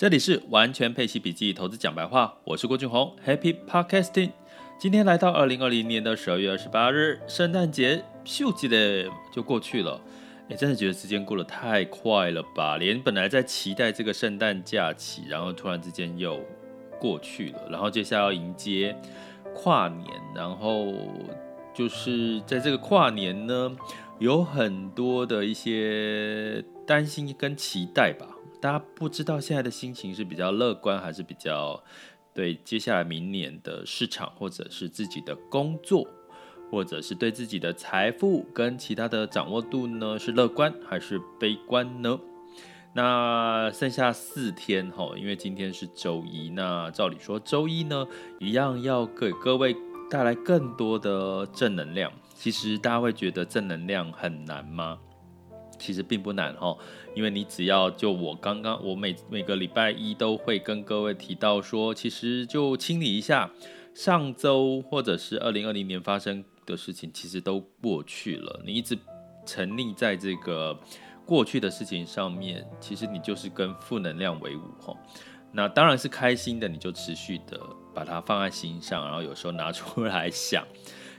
这里是完全配息笔记投资讲白话，我是郭俊宏，Happy Podcasting。今天来到二零二零年的十二月二十八日，圣诞节咻叽的就过去了，哎，真的觉得时间过得太快了吧？连本来在期待这个圣诞假期，然后突然之间又过去了，然后接下来要迎接跨年，然后就是在这个跨年呢，有很多的一些担心跟期待吧。大家不知道现在的心情是比较乐观，还是比较对接下来明年的市场，或者是自己的工作，或者是对自己的财富跟其他的掌握度呢？是乐观还是悲观呢？那剩下四天哈，因为今天是周一，那照理说周一呢，一样要给各位带来更多的正能量。其实大家会觉得正能量很难吗？其实并不难哈，因为你只要就我刚刚我每每个礼拜一都会跟各位提到说，其实就清理一下上周或者是二零二零年发生的事情，其实都过去了。你一直沉溺在这个过去的事情上面，其实你就是跟负能量为伍哈。那当然是开心的，你就持续的把它放在心上，然后有时候拿出来想，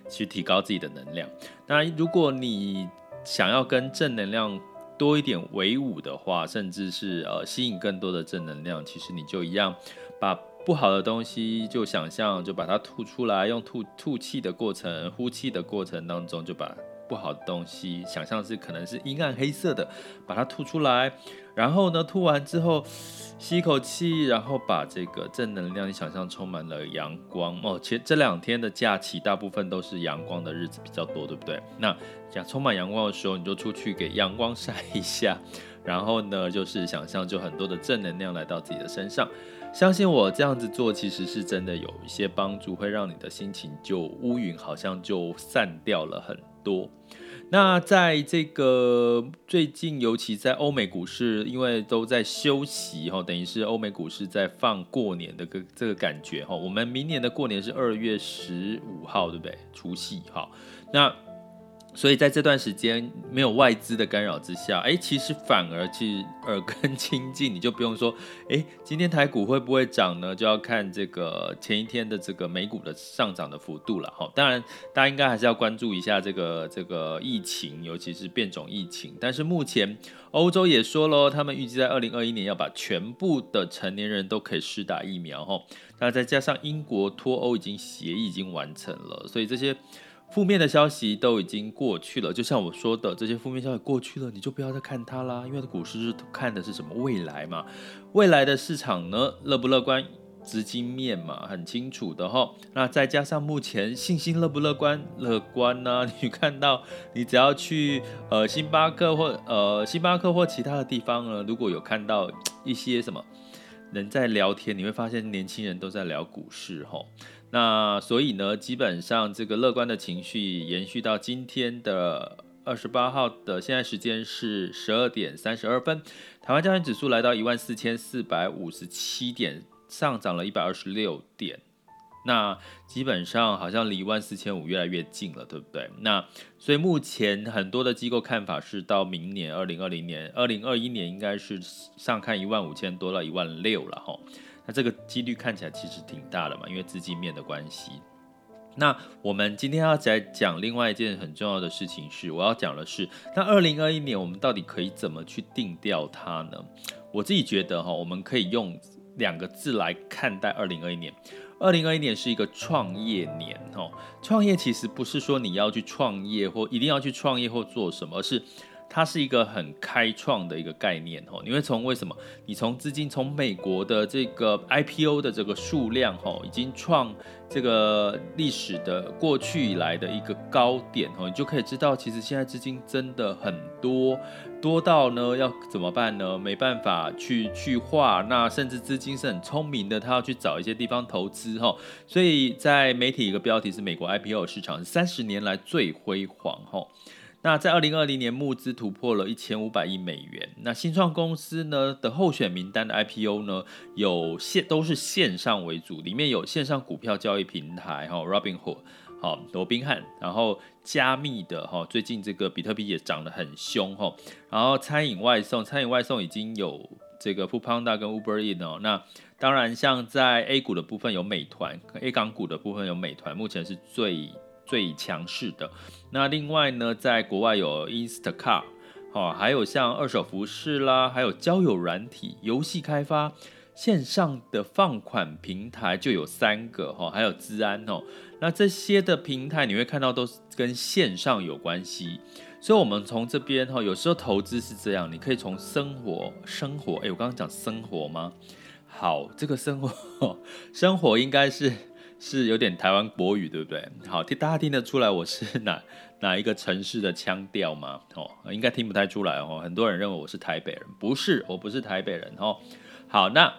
去提高自己的能量。那如果你想要跟正能量多一点为伍的话，甚至是呃吸引更多的正能量，其实你就一样把不好的东西就想象就把它吐出来，用吐吐气的过程、呼气的过程当中就把。不好的东西，想象是可能是阴暗黑色的，把它吐出来，然后呢，吐完之后吸一口气，然后把这个正能量，你想象充满了阳光哦。其实这两天的假期大部分都是阳光的日子比较多，对不对？那想充满阳光的时候，你就出去给阳光晒一下，然后呢，就是想象就很多的正能量来到自己的身上。相信我这样子做，其实是真的有一些帮助，会让你的心情就乌云好像就散掉了很多。那在这个最近，尤其在欧美股市，因为都在休息哈，等于是欧美股市在放过年的个这个感觉哈。我们明年的过年是二月十五号，对不对？除夕哈。那所以在这段时间没有外资的干扰之下，哎，其实反而去耳根清净，你就不用说，哎，今天台股会不会涨呢？就要看这个前一天的这个美股的上涨的幅度了哈。当然，大家应该还是要关注一下这个这个疫情，尤其是变种疫情。但是目前欧洲也说了，他们预计在二零二一年要把全部的成年人都可以施打疫苗哈。那再加上英国脱欧已经协议已经完成了，所以这些。负面的消息都已经过去了，就像我说的，这些负面消息过去了，你就不要再看它啦。因为股市是看的是什么未来嘛？未来的市场呢，乐不乐观？资金面嘛，很清楚的哈。那再加上目前信心乐不乐观？乐观呢、你看到，你只要去呃星巴克或呃星巴克或其他的地方呢，如果有看到一些什么人在聊天，你会发现年轻人都在聊股市哈。那所以呢，基本上这个乐观的情绪延续到今天的二十八号的现在时间是十二点三十二分，台湾加权指数来到一万四千四百五十七点，上涨了一百二十六点。那基本上好像离一万四千五越来越近了，对不对？那所以目前很多的机构看法是到明年二零二零年、二零二一年应该是上看一万五千多到一万六了哈。那这个几率看起来其实挺大的嘛，因为资金面的关系。那我们今天要再讲另外一件很重要的事情是，我要讲的是，那二零二一年我们到底可以怎么去定调它呢？我自己觉得哈，我们可以用两个字来看待二零二一年。二零二一年是一个创业年哈，创业其实不是说你要去创业或一定要去创业或做什么，而是。它是一个很开创的一个概念哦，你会从为什么？你从资金从美国的这个 IPO 的这个数量哦，已经创这个历史的过去以来的一个高点哦，你就可以知道，其实现在资金真的很多，多到呢要怎么办呢？没办法去去化，那甚至资金是很聪明的，他要去找一些地方投资哈，所以在媒体一个标题是美国 IPO 市场三十年来最辉煌哈。那在二零二零年募资突破了一千五百亿美元。那新创公司呢的候选名单的 IPO 呢，有线都是线上为主，里面有线上股票交易平台哈，Robinhood 好罗宾汉，然后加密的哈，最近这个比特币也涨得很凶哈，然后餐饮外送，餐饮外送已经有这个 Foodpanda 跟 Uber e a t 哦。那当然，像在 A 股的部分有美团，A 港股的部分有美团，目前是最最强势的。那另外呢，在国外有 Instacart，哦，还有像二手服饰啦，还有交友软体、游戏开发、线上的放款平台就有三个哈，还有资安哦。那这些的平台你会看到都是跟线上有关系。所以，我们从这边哈，有时候投资是这样，你可以从生活、生活，哎，我刚刚讲生活吗？好，这个生活，生活应该是是有点台湾国语，对不对？好，听大家听得出来我是 哪哪一个城市的腔调吗？哦，应该听不太出来哦。很多人认为我是台北人，不是，我不是台北人哦。好，那。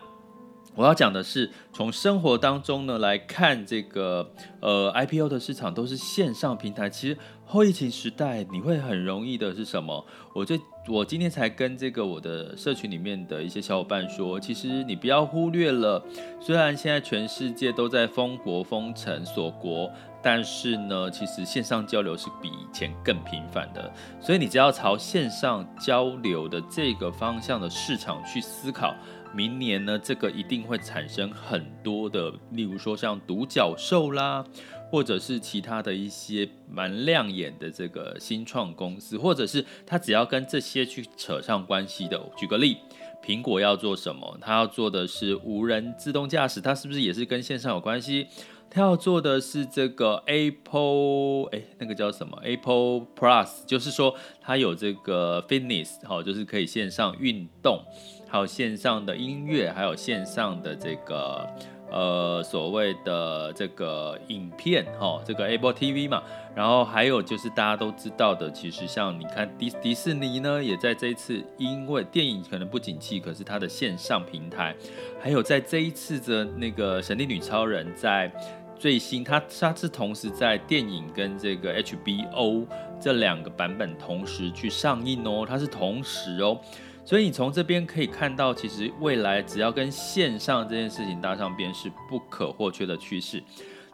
我要讲的是，从生活当中呢来看，这个呃 IPO 的市场都是线上平台。其实后疫情时代，你会很容易的是什么？我就我今天才跟这个我的社群里面的一些小伙伴说，其实你不要忽略了，虽然现在全世界都在封国、封城、锁国，但是呢，其实线上交流是比以前更频繁的。所以你只要朝线上交流的这个方向的市场去思考。明年呢，这个一定会产生很多的，例如说像独角兽啦，或者是其他的一些蛮亮眼的这个新创公司，或者是他只要跟这些去扯上关系的。举个例，苹果要做什么？他要做的是无人自动驾驶，它是不是也是跟线上有关系？他要做的是这个 Apple，哎，那个叫什么 Apple Plus，就是说它有这个 Fitness，好，就是可以线上运动。还有线上的音乐，还有线上的这个呃所谓的这个影片，哈，这个 Apple TV 嘛。然后还有就是大家都知道的，其实像你看迪迪士尼呢，也在这一次因为电影可能不景气，可是它的线上平台，还有在这一次的那个神力女超人，在最新它它是同时在电影跟这个 HBO 这两个版本同时去上映哦，它是同时哦。所以你从这边可以看到，其实未来只要跟线上这件事情搭上边，是不可或缺的趋势。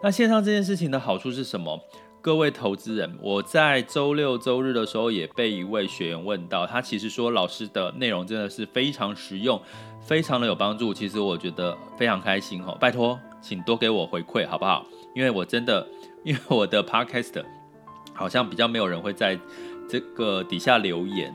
那线上这件事情的好处是什么？各位投资人，我在周六周日的时候也被一位学员问到，他其实说老师的内容真的是非常实用，非常的有帮助。其实我觉得非常开心哦，拜托，请多给我回馈好不好？因为我真的，因为我的 podcast 好像比较没有人会在这个底下留言。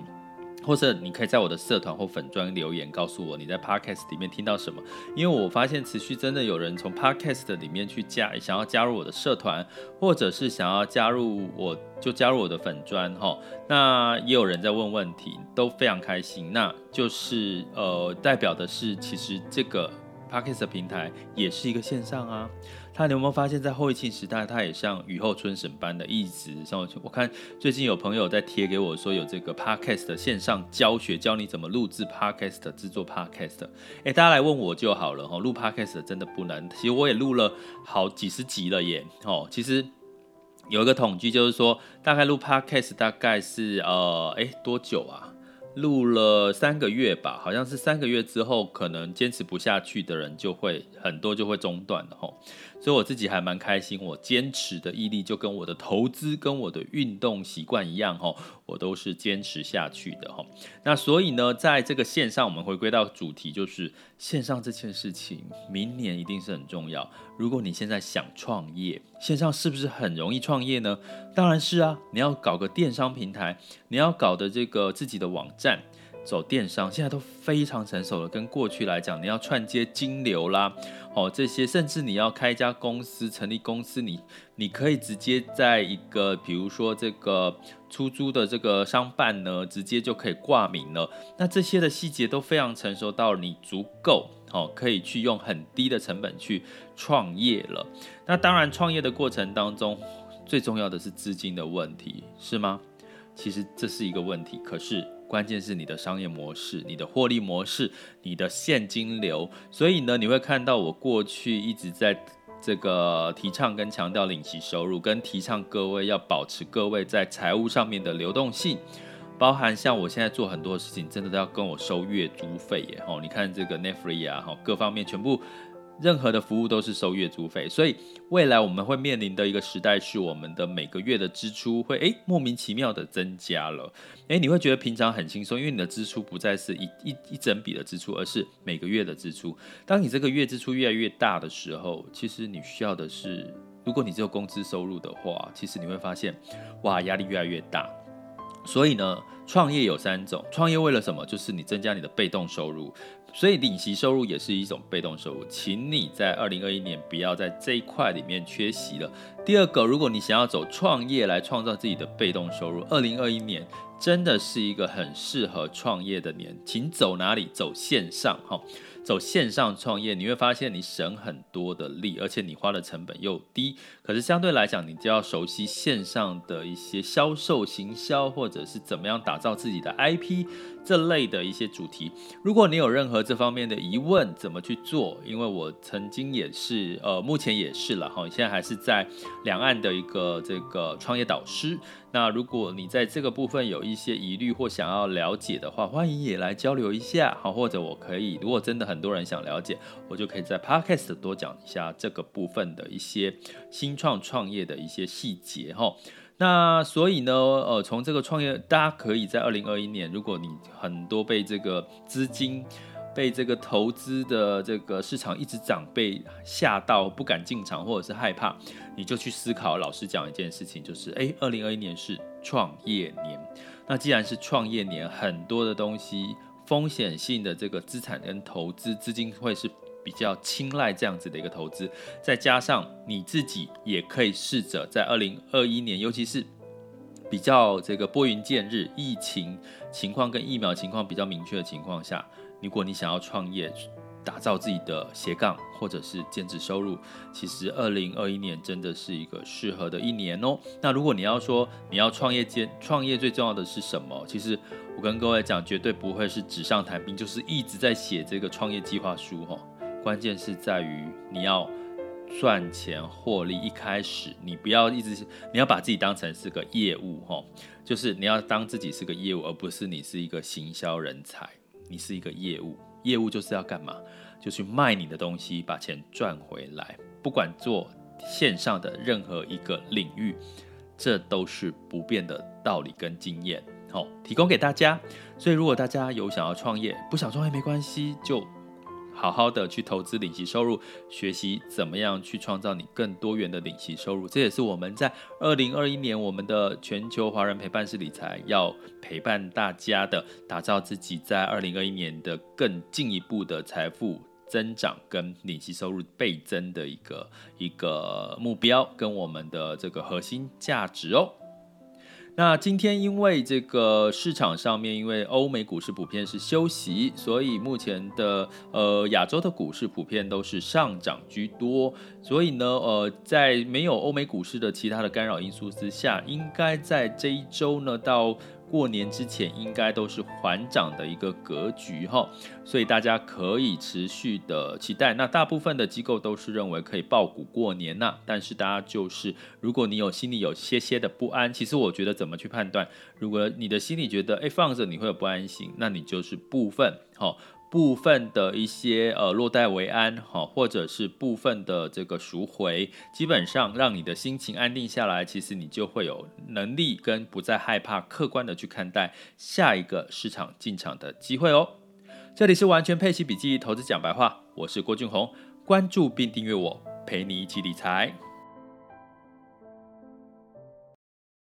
或者你可以在我的社团或粉专留言告诉我你在 Podcast 里面听到什么，因为我发现持续真的有人从 Podcast 里面去加，想要加入我的社团，或者是想要加入我就加入我的粉专哈。那也有人在问问题，都非常开心。那就是呃代表的是其实这个 Podcast 的平台也是一个线上啊。他你有没有发现，在后疫情时代，他也像雨后春笋般的一直上去。我看最近有朋友在贴给我说，有这个 podcast 的线上教学，教你怎么录制 podcast、制作 podcast。哎，大家来问我就好了哈，录 podcast 真的不难。其实我也录了好几十集了耶。哦，其实有一个统计，就是说大概录 podcast 大概是呃，哎多久啊？录了三个月吧，好像是三个月之后，可能坚持不下去的人就会很多就会中断了哈。所以我自己还蛮开心，我坚持的毅力就跟我的投资跟我的运动习惯一样哈，我都是坚持下去的哈。那所以呢，在这个线上，我们回归到主题，就是线上这件事情，明年一定是很重要。如果你现在想创业，线上是不是很容易创业呢？当然是啊，你要搞个电商平台，你要搞的这个自己的网站。走电商现在都非常成熟了，跟过去来讲，你要串接金流啦，哦这些，甚至你要开一家公司，成立公司，你你可以直接在一个，比如说这个出租的这个商办呢，直接就可以挂名了。那这些的细节都非常成熟到你足够哦，可以去用很低的成本去创业了。那当然，创业的过程当中，最重要的是资金的问题，是吗？其实这是一个问题，可是。关键是你的商业模式、你的获利模式、你的现金流。所以呢，你会看到我过去一直在这个提倡跟强调领息收入，跟提倡各位要保持各位在财务上面的流动性，包含像我现在做很多事情，真的都要跟我收月租费耶。哦，你看这个 Netflix 啊，哈，各方面全部任何的服务都是收月租费，所以未来我们会面临的一个时代是我们的每个月的支出会诶莫名其妙的增加了，诶你会觉得平常很轻松，因为你的支出不再是一一一整笔的支出，而是每个月的支出。当你这个月支出越来越大的时候，其实你需要的是，如果你只有工资收入的话，其实你会发现，哇，压力越来越大。所以呢，创业有三种，创业为了什么？就是你增加你的被动收入。所以领息收入也是一种被动收入，请你在二零二一年不要在这一块里面缺席了。第二个，如果你想要走创业来创造自己的被动收入，二零二一年真的是一个很适合创业的年，请走哪里？走线上哈。走线上创业，你会发现你省很多的力，而且你花的成本又低。可是相对来讲，你就要熟悉线上的一些销售、行销，或者是怎么样打造自己的 IP 这类的一些主题。如果你有任何这方面的疑问，怎么去做？因为我曾经也是，呃，目前也是了哈，现在还是在两岸的一个这个创业导师。那如果你在这个部分有一一些疑虑或想要了解的话，欢迎也来交流一下，好，或者我可以，如果真的很多人想了解，我就可以在 Podcast 多讲一下这个部分的一些新创创业的一些细节，哈。那所以呢，呃，从这个创业，大家可以在二零二一年，如果你很多被这个资金。被这个投资的这个市场一直涨，被吓到不敢进场，或者是害怕，你就去思考。老师讲一件事情，就是诶，二零二一年是创业年。那既然是创业年，很多的东西风险性的这个资产跟投资资金会是比较青睐这样子的一个投资。再加上你自己也可以试着在二零二一年，尤其是比较这个拨云见日，疫情情况跟疫苗情况比较明确的情况下。如果你想要创业，打造自己的斜杠或者是兼职收入，其实二零二一年真的是一个适合的一年哦。那如果你要说你要创业兼创业最重要的是什么？其实我跟各位讲，绝对不会是纸上谈兵，就是一直在写这个创业计划书哈。关键是在于你要赚钱获利，一开始你不要一直你要把自己当成是个业务哈，就是你要当自己是个业务，而不是你是一个行销人才。你是一个业务，业务就是要干嘛？就去卖你的东西，把钱赚回来。不管做线上的任何一个领域，这都是不变的道理跟经验。好，提供给大家。所以，如果大家有想要创业，不想创业没关系，就。好好的去投资领息收入，学习怎么样去创造你更多元的领息收入，这也是我们在二零二一年我们的全球华人陪伴式理财要陪伴大家的，打造自己在二零二一年的更进一步的财富增长跟领息收入倍增的一个一个目标跟我们的这个核心价值哦。那今天因为这个市场上面，因为欧美股市普遍是休息，所以目前的呃亚洲的股市普遍都是上涨居多。所以呢，呃，在没有欧美股市的其他的干扰因素之下，应该在这一周呢到。过年之前应该都是缓涨的一个格局哈，所以大家可以持续的期待。那大部分的机构都是认为可以爆股过年呐，但是大家就是，如果你有心里有些些的不安，其实我觉得怎么去判断？如果你的心里觉得哎放着你会有不安心，那你就是部分哈。部分的一些呃落袋为安哈，或者是部分的这个赎回，基本上让你的心情安定下来，其实你就会有能力跟不再害怕，客观的去看待下一个市场进场的机会哦。这里是完全配息笔记投资讲白话，我是郭俊宏，关注并订阅我，陪你一起理财。